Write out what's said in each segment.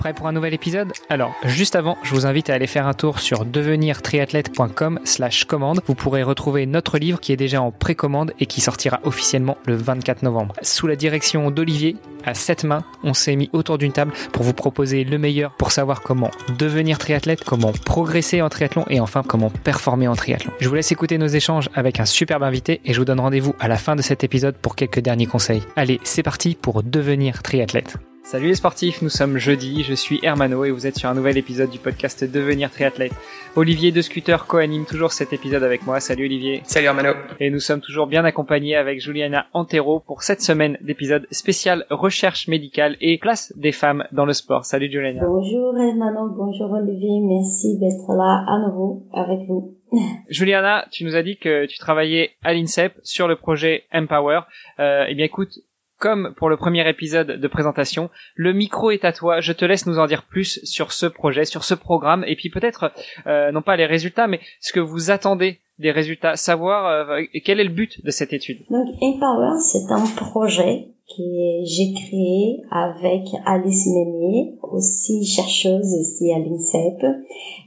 Prêt pour un nouvel épisode Alors, juste avant, je vous invite à aller faire un tour sur devenirtriathlète.com slash commande. Vous pourrez retrouver notre livre qui est déjà en précommande et qui sortira officiellement le 24 novembre. Sous la direction d'Olivier, à sept mains, on s'est mis autour d'une table pour vous proposer le meilleur pour savoir comment devenir triathlète, comment progresser en triathlon et enfin comment performer en triathlon. Je vous laisse écouter nos échanges avec un superbe invité et je vous donne rendez-vous à la fin de cet épisode pour quelques derniers conseils. Allez, c'est parti pour devenir triathlète. Salut les sportifs, nous sommes jeudi, je suis Hermano et vous êtes sur un nouvel épisode du podcast Devenir triathlète. Olivier de Scooter co-anime toujours cet épisode avec moi. Salut Olivier. Salut Hermano. Et nous sommes toujours bien accompagnés avec Juliana Antero pour cette semaine d'épisode spécial recherche médicale et place des femmes dans le sport. Salut Juliana. Bonjour Hermano, bonjour Olivier, merci d'être là à nouveau avec vous. Juliana, tu nous as dit que tu travaillais à l'INSEP sur le projet Empower. Euh, eh bien écoute, comme pour le premier épisode de présentation, le micro est à toi. Je te laisse nous en dire plus sur ce projet, sur ce programme, et puis peut-être euh, non pas les résultats, mais ce que vous attendez des résultats, savoir euh, quel est le but de cette étude? Donc Empower, c'est un projet que j'ai créé avec Alice Meunier, aussi chercheuse ici à l'INSEP,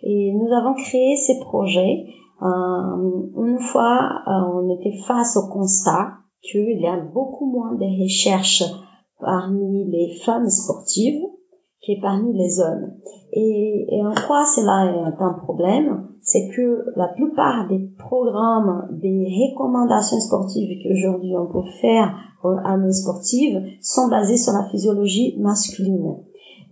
et nous avons créé ces projets euh, une fois euh, on était face au constat qu'il y a beaucoup moins de recherches parmi les femmes sportives que parmi les hommes. Et, et en quoi cela est un problème? C'est que la plupart des programmes, des recommandations sportives qu'aujourd'hui on peut faire à nos sportives sont basés sur la physiologie masculine.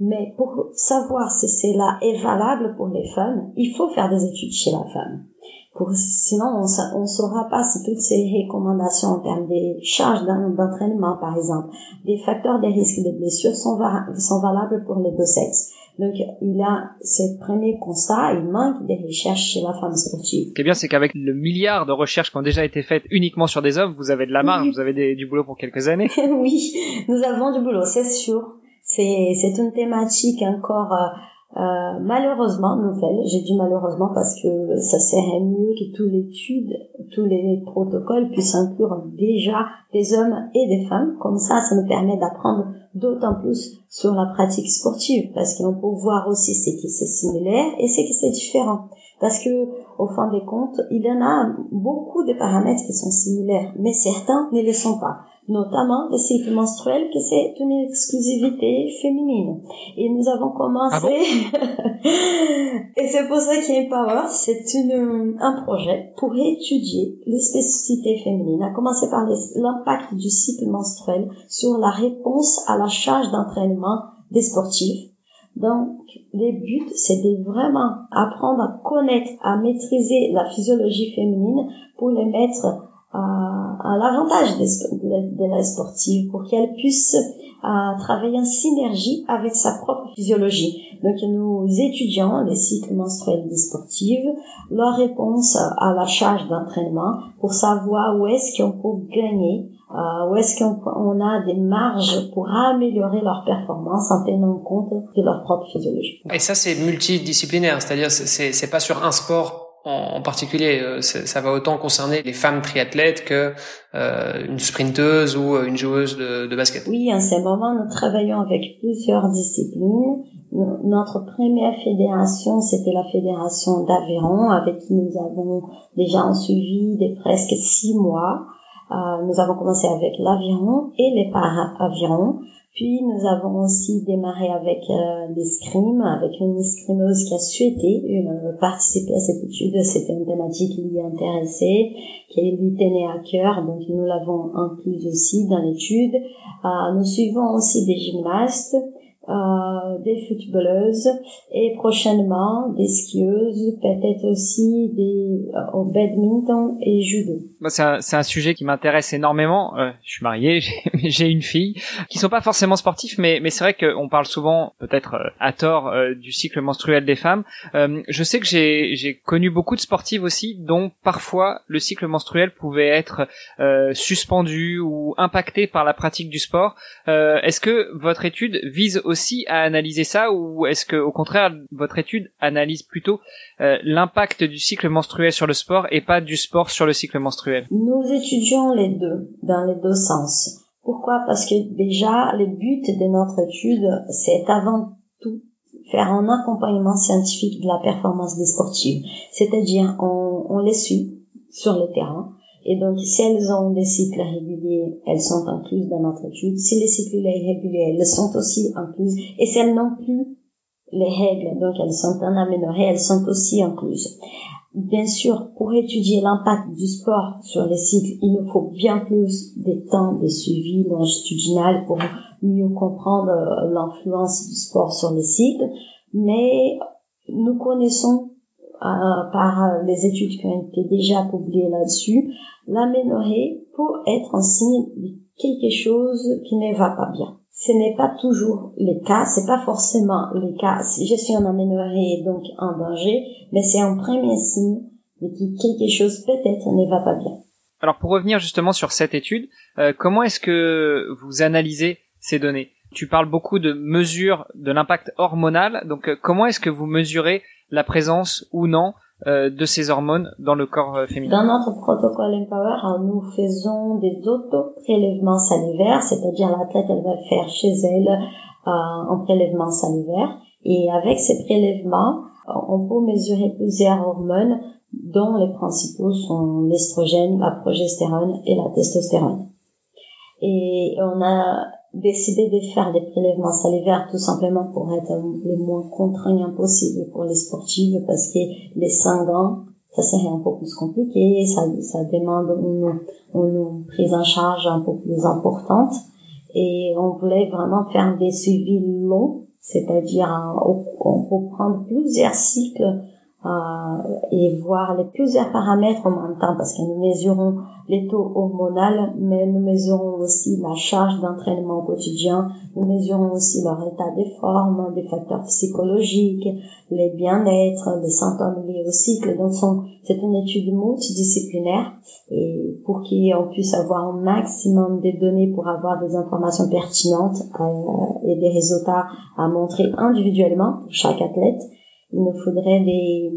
Mais pour savoir si cela est valable pour les femmes, il faut faire des études chez la femme sinon, on ne saura pas si toutes ces recommandations en termes des charges d'entraînement, par exemple, des facteurs de risque de blessures sont, sont valables pour les deux sexes. Donc, il a ce premier constat, il manque des recherches chez la femme sportive. Ce qui est bien, c'est qu'avec le milliard de recherches qui ont déjà été faites uniquement sur des hommes, vous avez de la marge, vous avez du boulot pour quelques années. oui, nous avons du boulot, c'est sûr. C'est une thématique encore euh, malheureusement, nouvelle, j'ai dit malheureusement parce que ça serait mieux que toute l'étude, tous les protocoles puissent inclure déjà des hommes et des femmes. Comme ça, ça nous permet d'apprendre d'autant plus sur la pratique sportive parce qu'on peut voir aussi ce qui c'est similaire et ce qui c'est différent. Parce que, au fin des comptes, il y en a beaucoup de paramètres qui sont similaires, mais certains ne le sont pas notamment le cycle menstruel, que c'est une exclusivité féminine. Et nous avons commencé, ah et c'est pour ça qu'Empower, c'est une, un projet pour étudier les spécificités féminines, à commencer par l'impact du cycle menstruel sur la réponse à la charge d'entraînement des sportifs. Donc, le but, c'est de vraiment apprendre à connaître, à maîtriser la physiologie féminine pour les mettre à, l'avantage de, la sportive pour qu'elle puisse travailler en synergie avec sa propre physiologie. Donc nous étudions les cycles menstruels des sportives, leur réponse à la charge d'entraînement pour savoir où est-ce qu'on peut gagner, où est-ce qu'on a des marges pour améliorer leur performance en tenant compte de leur propre physiologie. Et ça c'est multidisciplinaire, c'est-à-dire c'est pas sur un sport en, particulier, euh, ça va autant concerner les femmes triathlètes que euh, une sprinteuse ou euh, une joueuse de, de basket. Oui, en ce moment, nous travaillons avec plusieurs disciplines. Notre première fédération, c'était la fédération d'Aveyron, avec qui nous avons déjà un suivi de presque six mois. Euh, nous avons commencé avec l'aviron et les para-avirons. Puis nous avons aussi démarré avec euh, l'escrime, avec une escrimeuse qui a souhaité euh, participer à cette étude. C'était une thématique qui lui intéressait, qui lui tenait à cœur, donc nous l'avons incluse aussi dans l'étude. Euh, nous suivons aussi des gymnastes, euh, des footballeuses et prochainement des skieuses, peut-être aussi des euh, au badminton et judo. c'est un, un, sujet qui m'intéresse énormément. Euh, je suis marié, j'ai une fille qui sont pas forcément sportifs, mais, mais c'est vrai qu'on parle souvent, peut-être euh, à tort, euh, du cycle menstruel des femmes. je sais que j'ai connu beaucoup de sportives aussi, dont parfois le cycle menstruel pouvait être suspendu ou impacté par la pratique du sport. Est-ce que votre étude vise aussi à analyser ça ou est-ce que au contraire votre étude analyse plutôt euh, l'impact du cycle menstruel sur le sport et pas du sport sur le cycle menstruel? Nous étudions les deux dans les deux sens. Pourquoi? Parce que déjà le but de notre étude c'est avant tout faire un accompagnement scientifique de la performance des sportives. C'est-à-dire, on, on les suit sur le terrain. Et donc, si elles ont des cycles réguliers, elles sont incluses dans notre étude. Si les cycles irréguliers, elles sont aussi incluses. Et si elles n'ont plus les règles, donc elles sont en améliorées, elles sont aussi incluses. Bien sûr, pour étudier l'impact du sport sur les cycles, il nous faut bien plus de temps de suivi longitudinal pour mieux comprendre euh, l'influence du sport sur les cycles. Mais nous connaissons par les études qui ont été déjà publiées là-dessus, l'aménorrhée peut être un signe de quelque chose qui ne va pas bien ce n'est pas toujours le cas, c'est pas forcément le cas. Si je suis en aménorrhée donc en danger, mais c'est un premier signe de que quelque chose peut-être ne va pas bien. Alors pour revenir justement sur cette étude, euh, comment est-ce que vous analysez ces données? Tu parles beaucoup de mesures de l'impact hormonal, donc euh, comment est-ce que vous mesurez la présence ou non euh, de ces hormones dans le corps euh, féminin Dans notre protocole Empower, hein, nous faisons des auto-prélèvements salivaires, c'est-à-dire l'athlète, elle va faire chez elle euh, un prélèvement salivaire. Et avec ces prélèvements, on peut mesurer plusieurs hormones dont les principaux sont l'estrogène, la progestérone et la testostérone. Et on a décidé de faire des prélèvements salivaires tout simplement pour être les moins contraignants possible pour les sportives parce que les sanguins, ça serait un peu plus compliqué, ça, ça demande une, une prise en charge un peu plus importante. Et on voulait vraiment faire des suivis longs, c'est-à-dire on peut prendre plusieurs cycles euh, et voir les plusieurs paramètres en même temps parce que nous mesurons les taux hormonaux, mais nous mesurons aussi la charge d'entraînement au quotidien, nous mesurons aussi leur état de forme, des facteurs psychologiques, les bien-être, les symptômes liés au cycle. Donc c'est une étude multidisciplinaire et pour qu'on puisse avoir un maximum de données pour avoir des informations pertinentes euh, et des résultats à montrer individuellement pour chaque athlète il nous faudrait des,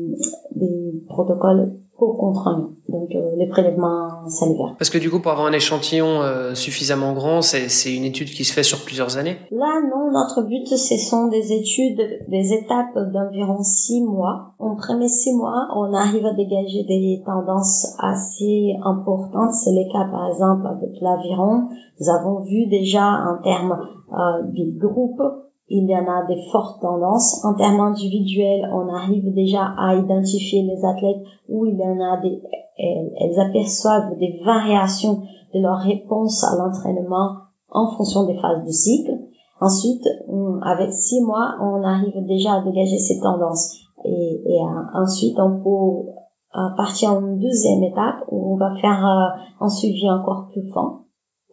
des protocoles pour contraignants, donc euh, les prélèvements salivaires. Parce que du coup, pour avoir un échantillon euh, suffisamment grand, c'est une étude qui se fait sur plusieurs années Là, non, notre but, ce sont des études, des étapes d'environ six mois. En premier six mois, on arrive à dégager des tendances assez importantes. C'est le cas, par exemple, avec l'aviron. Nous avons vu déjà en termes euh, du groupe il y en a des fortes tendances. En termes individuels, on arrive déjà à identifier les athlètes où il y en a des, elles, aperçoivent des variations de leur réponse à l'entraînement en fonction des phases du cycle. Ensuite, avec six mois, on arrive déjà à dégager ces tendances. Et, et ensuite, on peut partir en deuxième étape où on va faire euh, un suivi encore plus fin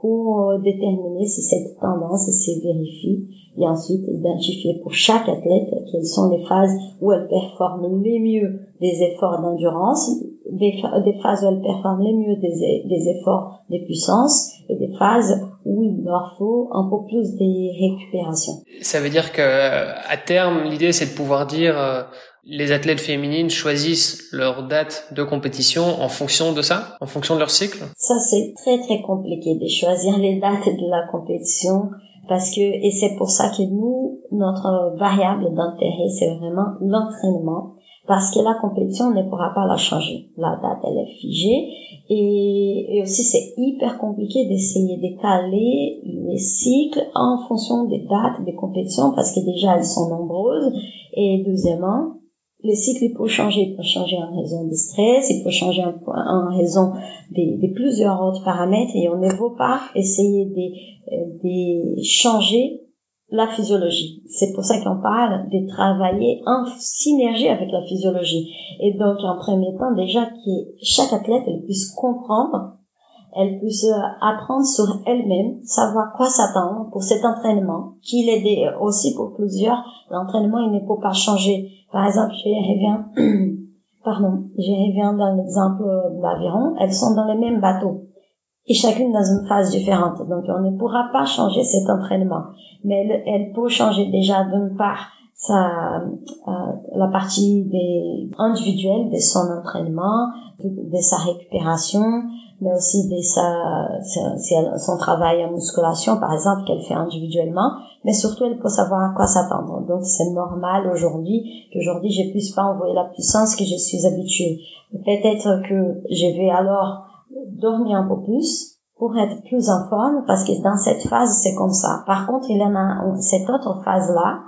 pour euh, déterminer si cette tendance se vérifie et ensuite identifier pour chaque athlète quelles sont les phases où elle performe les mieux des efforts d'endurance, des, phases où elle performe les mieux des, des, efforts de puissance et des phases où il leur faut un peu plus de récupération. Ça veut dire que à terme, l'idée c'est de pouvoir dire euh, les athlètes féminines choisissent leur date de compétition en fonction de ça, en fonction de leur cycle? Ça, c'est très très compliqué de choisir les dates de la compétition parce que, et c'est pour ça que nous, notre variable d'intérêt, c'est vraiment l'entraînement parce que la compétition, on ne pourra pas la changer. La date, elle est figée. Et, et aussi, c'est hyper compliqué d'essayer de caler les cycles en fonction des dates des compétitions parce que déjà, elles sont nombreuses. Et deuxièmement, les cycles, il peut changer. Il peut changer en raison du stress, il peut changer en, raison de, plusieurs autres paramètres et on ne veut pas essayer de, de changer la physiologie. C'est pour ça qu'on parle de travailler en synergie avec la physiologie. Et donc, en premier temps, déjà que chaque athlète elle puisse comprendre, elle puisse apprendre sur elle-même, savoir quoi s'attendre pour cet entraînement, qu'il est aussi pour plusieurs, l'entraînement, il ne peut pas changer par exemple, je reviens, pardon, je reviens dans l'exemple de l'aviron, elles sont dans les mêmes bateaux et chacune dans une phase différente. Donc, on ne pourra pas changer cet entraînement. Mais elle, peut changer déjà d'une part sa, euh, la partie des individuelle de son entraînement, de, de sa récupération, mais aussi de sa, sa, son travail en musculation, par exemple, qu'elle fait individuellement, mais surtout elle peut savoir à quoi s'attendre. Donc c'est normal aujourd'hui qu'aujourd'hui je puisse pas envoyer la puissance que je suis habituée. Peut-être que je vais alors dormir un peu plus pour être plus en forme parce que dans cette phase c'est comme ça. Par contre il y en a cette autre phase là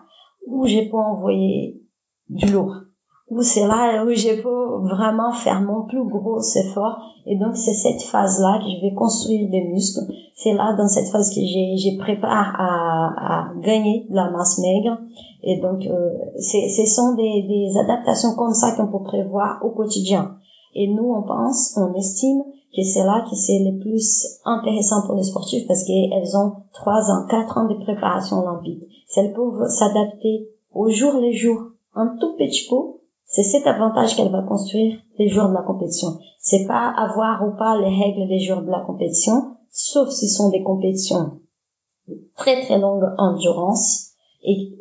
où je peux envoyer du lourd. Où c'est là où je peux vraiment faire mon plus gros effort. Et donc c'est cette phase là que je vais construire des muscles. C'est là dans cette phase que j'ai prépare à, à gagner de la masse maigre. Et donc euh, c'est ce sont des, des adaptations comme ça qu'on peut prévoir au quotidien et nous on pense on estime que c'est là que c'est le plus intéressant pour les sportifs parce qu'elles ont trois ans quatre ans de préparation olympique. Elles peuvent s'adapter au jour les jours un tout petit peu c'est cet avantage qu'elle va construire les jours de la compétition. C'est pas avoir ou pas les règles des jours de la compétition, sauf si ce sont des compétitions de très très longue endurance. Et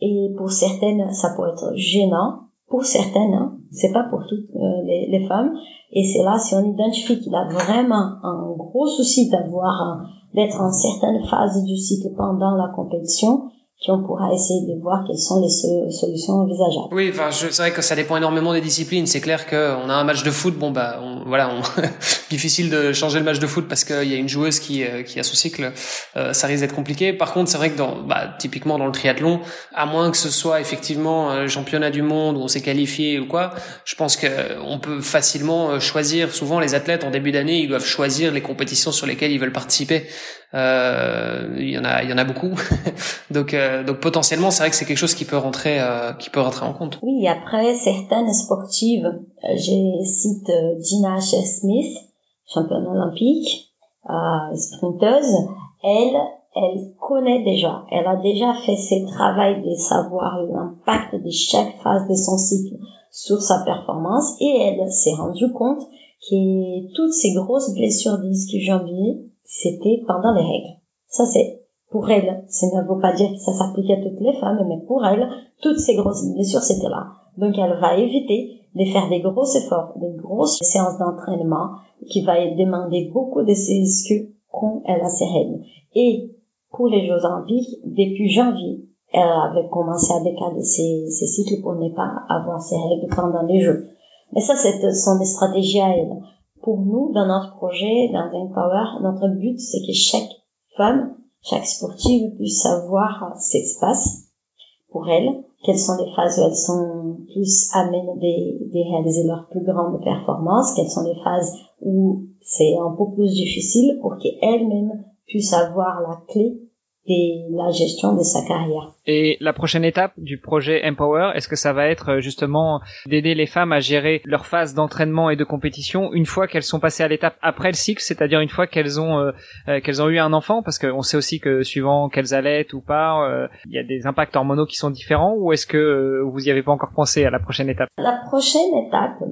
et pour certaines ça peut être gênant pour certaines hein, c'est pas pour toutes euh, les, femmes. Et c'est là si on identifie qu'il a vraiment un gros souci d'avoir d'être en certaines phases du cycle pendant la compétition puis on pourra essayer de voir quelles sont les solutions envisageables. Oui, enfin, c'est vrai que ça dépend énormément des disciplines. C'est clair qu'on a un match de foot, bon bah, on, voilà, on difficile de changer le match de foot parce qu'il y a une joueuse qui euh, qui a son cycle, euh, ça risque d'être compliqué. Par contre, c'est vrai que dans, bah, typiquement dans le triathlon, à moins que ce soit effectivement un championnat du monde où on s'est qualifié ou quoi, je pense que on peut facilement euh, choisir. Souvent, les athlètes en début d'année, ils doivent choisir les compétitions sur lesquelles ils veulent participer. Euh, il y en a, il y en a beaucoup. donc, euh, donc potentiellement, c'est vrai que c'est quelque chose qui peut rentrer, euh, qui peut rentrer en compte. Oui, après certaines sportives, j'ai cite Gina Smith, championne olympique, sprinteuse. Elle, elle connaît déjà, elle a déjà fait ce travail de savoir l'impact de chaque phase de son cycle sur sa performance et elle s'est rendue compte que toutes ces grosses blessures disque janvier c'était pendant les règles. Ça, c'est pour elle. Ça ne veut pas dire que ça s'applique à toutes les femmes, mais pour elle, toutes ces grosses blessures, c'était là. Donc, elle va éviter de faire des gros efforts, des grosses séances d'entraînement qui va demander beaucoup de ses excuses quand elle a ses règles. Et pour les Jeux Olympiques, depuis janvier, elle avait commencé à décaler ses, ses cycles pour ne pas avoir ses règles pendant les Jeux. Mais ça, c'est son stratégie à elle pour nous, dans notre projet, dans Power, notre but, c'est que chaque femme, chaque sportive puisse savoir ce qui se passe pour elle, quelles sont les phases où elles sont plus amènes de, réaliser leurs plus grandes performances, quelles sont les phases où c'est un peu plus difficile pour qu'elles-mêmes puissent avoir la clé et la gestion de sa carrière. Et la prochaine étape du projet Empower, est-ce que ça va être euh, justement d'aider les femmes à gérer leur phase d'entraînement et de compétition une fois qu'elles sont passées à l'étape après le cycle, c'est-à-dire une fois qu'elles ont euh, euh, qu'elles ont eu un enfant, parce qu'on sait aussi que suivant qu'elles allaitent ou pas, il y a des impacts hormonaux qui sont différents, ou est-ce que vous y avez pas encore pensé à la prochaine étape? La prochaine étape,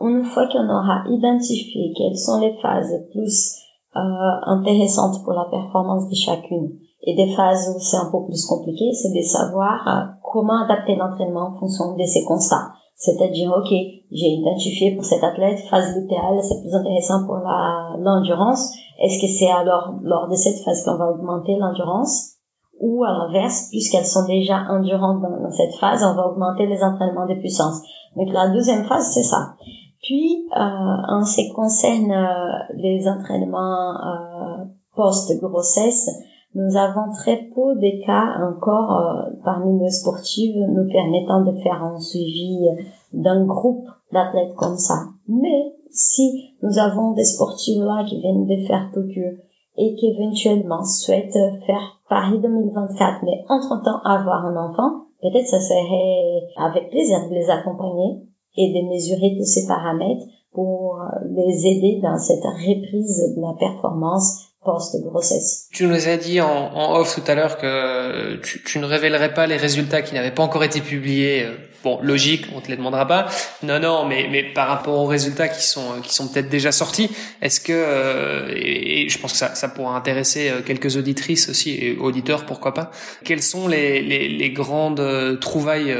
une fois qu'on aura identifié quelles sont les phases plus intéressantes pour la performance de chacune et des phases où c'est un peu plus compliqué, c'est de savoir euh, comment adapter l'entraînement en fonction de ces constats. C'est-à-dire, ok, j'ai identifié pour cet athlète phase lutéale, c'est plus intéressant pour l'endurance. Est-ce que c'est alors lors de cette phase qu'on va augmenter l'endurance? Ou à l'inverse, puisqu'elles sont déjà endurantes dans, cette phase, on va augmenter les entraînements de puissance. Donc la deuxième phase, c'est ça. Puis, euh, en ce qui concerne euh, les entraînements euh, post-grossesse, nous avons très peu de cas encore euh, parmi nos sportives nous permettant de faire un suivi d'un groupe d'athlètes comme ça. Mais si nous avons des sportives là qui viennent de faire Tokyo et qui éventuellement souhaitent faire Paris 2024, mais entre-temps avoir un enfant, peut-être ça serait avec plaisir de les accompagner et de mesurer tous ces paramètres pour les aider dans cette reprise de la performance post-grossesse. Tu nous as dit en, off tout à l'heure que tu, tu, ne révélerais pas les résultats qui n'avaient pas encore été publiés. Bon, logique, on te les demandera pas. Non, non, mais par rapport aux résultats qui sont qui sont peut-être déjà sortis, est-ce que euh, et, je pense que ça ça pourra intéresser euh, quelques auditrices aussi et auditeurs pourquoi pas. Quelles sont les les, grandes euh, trouvailles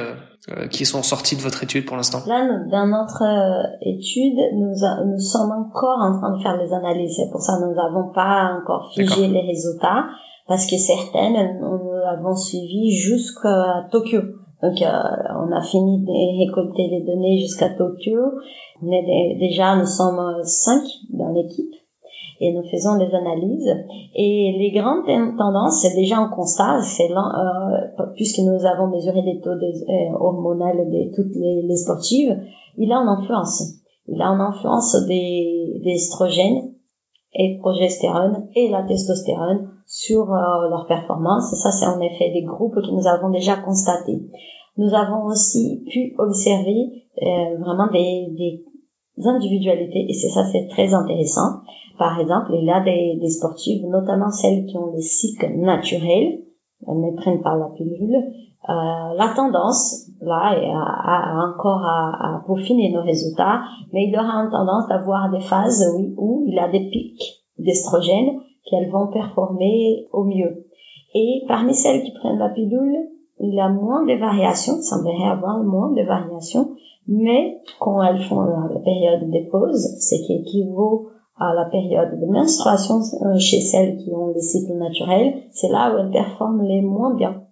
euh, qui sont sortis de votre étude pour l'instant Là, dans notre euh, étude, nous, nous sommes encore en train de faire les analyses. C'est pour ça que nous n'avons pas encore figé les résultats, parce que certaines, nous avons suivi jusqu'à Tokyo. Donc, euh, on a fini de récolter les données jusqu'à Tokyo. On est déjà, nous sommes cinq dans l'équipe et nous faisons des analyses. Et les grandes tendances, c'est déjà un constat, c'est euh, puisque nous avons mesuré les taux des, euh, hormonaux de toutes les, sportives, il a une influence. Il a une influence des, des estrogènes et progestérone et la testostérone sur euh, leur performance. Ça, c'est en effet des groupes que nous avons déjà constatés. Nous avons aussi pu observer euh, vraiment des, des individualités et c'est ça, c'est très intéressant. Par exemple, il y a des, des sportives, notamment celles qui ont des cycles naturels, elles ne prennent pas la pilule. Euh, la tendance, là, est à, encore à, à, peaufiner nos résultats, mais il aura une tendance d'avoir des phases oui, où il a des pics d'estrogène qu'elles vont performer au mieux. Et parmi celles qui prennent la pilule, il y a moins de variations, ça semblerait avoir moins de variations, mais quand elles font la période des pauses, ce qui équivaut à la période de menstruation euh, chez celles qui ont des cycles naturels, c'est là où elles performent les moins bien.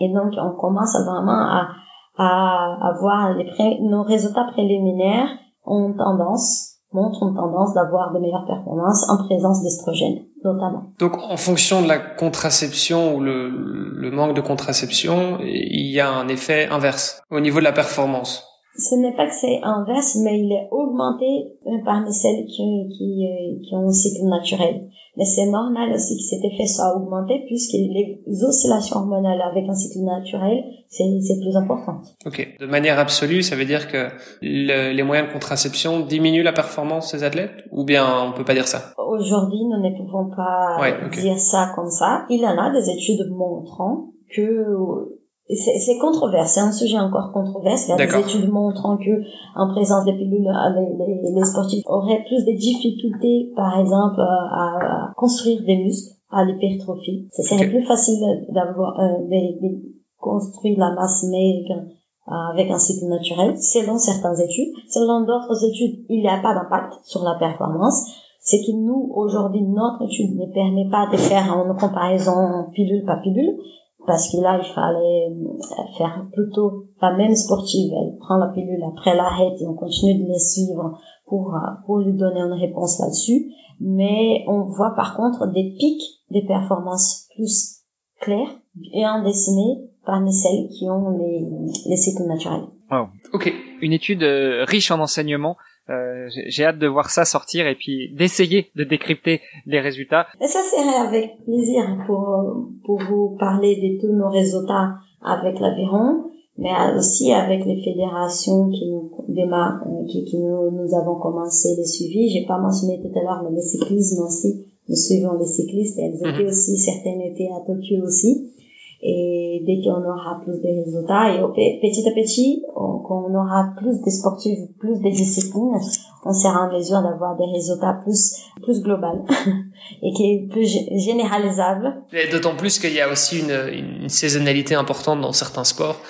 Et donc, on commence vraiment à, à avoir les nos résultats préliminaires ont tendance, montrent une tendance d'avoir de meilleures performances en présence d'estrogène, notamment. Donc, en fonction de la contraception ou le, le manque de contraception, il y a un effet inverse au niveau de la performance ce n'est pas que c'est inverse, mais il est augmenté parmi celles qui, qui, euh, qui ont un cycle naturel. Mais c'est normal aussi que cet effet soit augmenté puisque les oscillations hormonales avec un cycle naturel, c'est plus important. Ok. De manière absolue, ça veut dire que les moyens de contraception diminuent la performance des athlètes? Ou bien on peut pas dire ça? Aujourd'hui, nous ne pouvons pas dire ça comme ça. Il y en a des études montrant que c'est controversé, c'est un sujet encore controversé. Il y a des études montrant que en présence des pilules, les, les, sportifs auraient plus de difficultés, par exemple, à, construire des muscles, à l'hypertrophie. Ce serait plus facile d'avoir euh, de, construire la masse maigre avec un cycle naturel, selon certaines études. Selon d'autres études, il n'y a pas d'impact sur la performance. C'est que nous, aujourd'hui, notre étude ne permet pas de faire une comparaison pilule par pilule, parce que là, il fallait faire plutôt la même sportive. Elle prend la pilule, après l'arrête et on continue de les suivre pour, pour lui donner une réponse là-dessus. Mais on voit par contre des pics des performances plus clairs et en dessiné parmi celles qui ont les, les cycles naturels. Wow. Ok. Une étude euh, riche en enseignements euh, j'ai hâte de voir ça sortir et puis d'essayer de décrypter les résultats. Et ça serait avec plaisir pour, pour vous parler de tous nos résultats avec l'aviron, mais aussi avec les fédérations qui nous démarrent, euh, qui, qui nous, nous, avons commencé le suivi. J'ai pas mentionné tout à l'heure, mais les cyclisme aussi. Nous suivons les cyclistes elles étaient mhm. aussi, certaines étaient à Tokyo aussi et dès qu'on aura plus de résultats et petit à petit qu'on aura plus de sportifs plus de disciplines on sera en mesure d'avoir des résultats plus plus global et qui est plus généralisable d'autant plus qu'il y a aussi une saisonnalité importante dans certains sports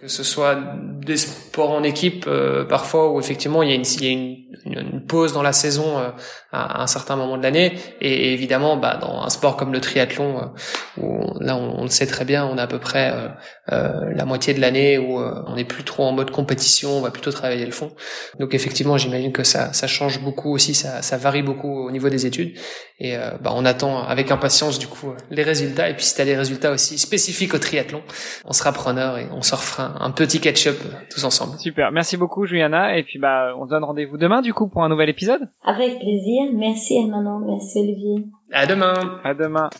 que ce soit des sports en équipe euh, parfois où effectivement il y a une, il y a une, une pause dans la saison euh, à un certain moment de l'année. Et, évidemment bah, dans un sport comme le triathlon euh, où là on, le sait très bien on a à peu près la moitié de l'année où on n'est plus trop en mode compétition on va plutôt travailler le fond. Donc effectivement j'imagine que ça, ça change beaucoup aussi ça, ça varie beaucoup au niveau des études. Et bah, on attend avec impatience du coup les résultats. Et puis si tu as des résultats aussi spécifiques au triathlon on sera preneur et on se refera un, petit catch-up tous ensemble. Super, merci beaucoup Juliana et puis bah on se donne rendez-vous demain du coup pour un nouvel épisode. Avec plaisir, merci Hermanon, merci Olivier. À demain. À demain.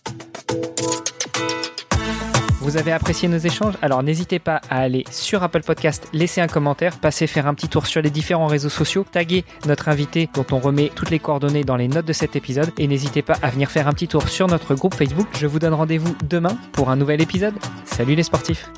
Vous avez apprécié nos échanges? Alors n'hésitez pas à aller sur Apple Podcast, laisser un commentaire, passer faire un petit tour sur les différents réseaux sociaux, taguer notre invité dont on remet toutes les coordonnées dans les notes de cet épisode et n'hésitez pas à venir faire un petit tour sur notre groupe Facebook. Je vous donne rendez-vous demain pour un nouvel épisode. Salut les sportifs